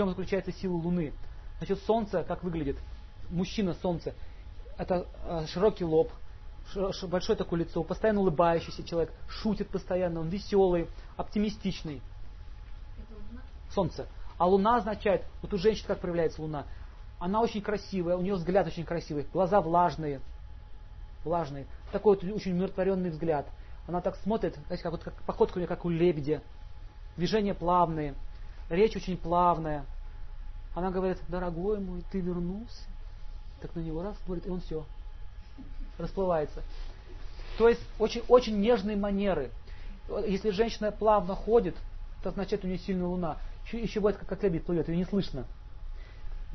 чем заключается сила Луны? Значит, Солнце как выглядит? Мужчина Солнце. Это э, широкий лоб, большое такое лицо, постоянно улыбающийся человек, шутит постоянно, он веселый, оптимистичный. Солнце. А Луна означает, вот у женщин как проявляется Луна, она очень красивая, у нее взгляд очень красивый, глаза влажные, влажные, такой вот очень умиротворенный взгляд. Она так смотрит, знаете, как, вот, как походка у нее как у лебедя, движения плавные, речь очень плавная. Она говорит, дорогой мой, ты вернулся. Так на него раз смотрит, и он все, расплывается. То есть очень, очень нежные манеры. Если женщина плавно ходит, это означает, у нее сильная луна. Еще, бывает, как лебедь плывет, ее не слышно.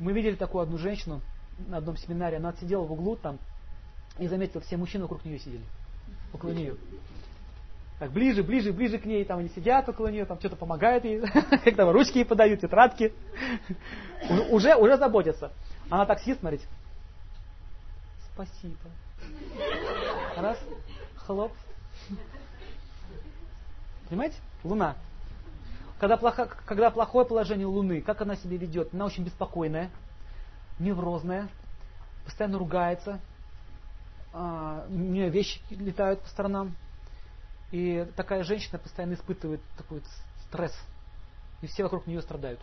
Мы видели такую одну женщину на одном семинаре, она сидела в углу там и заметила, все мужчины вокруг нее сидели. Около нее. Так, ближе, ближе, ближе к ней, там они сидят около нее, там что-то помогают ей, как там ручки ей подают, тетрадки. Уже, уже заботятся. Она так сидит, смотрите. Спасибо. Раз, хлоп. Понимаете? Луна. Когда, плохо, когда плохое положение Луны, как она себя ведет? Она очень беспокойная, неврозная, постоянно ругается, а, у нее вещи летают по сторонам. И такая женщина постоянно испытывает такой стресс. И все вокруг нее страдают.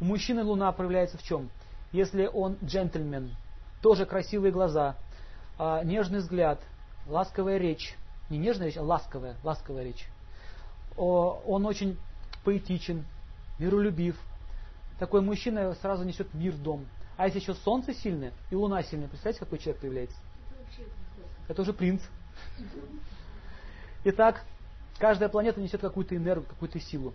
У мужчины Луна проявляется в чем? Если он джентльмен, тоже красивые глаза, а, нежный взгляд, ласковая речь. Не нежная речь, а ласковая, ласковая речь. Он очень поэтичен, миролюбив. Такой мужчина сразу несет мир в дом. А если еще солнце сильное и луна сильная, представляете, какой человек появляется? Это уже принц. Итак, каждая планета несет какую-то энергию, какую-то силу.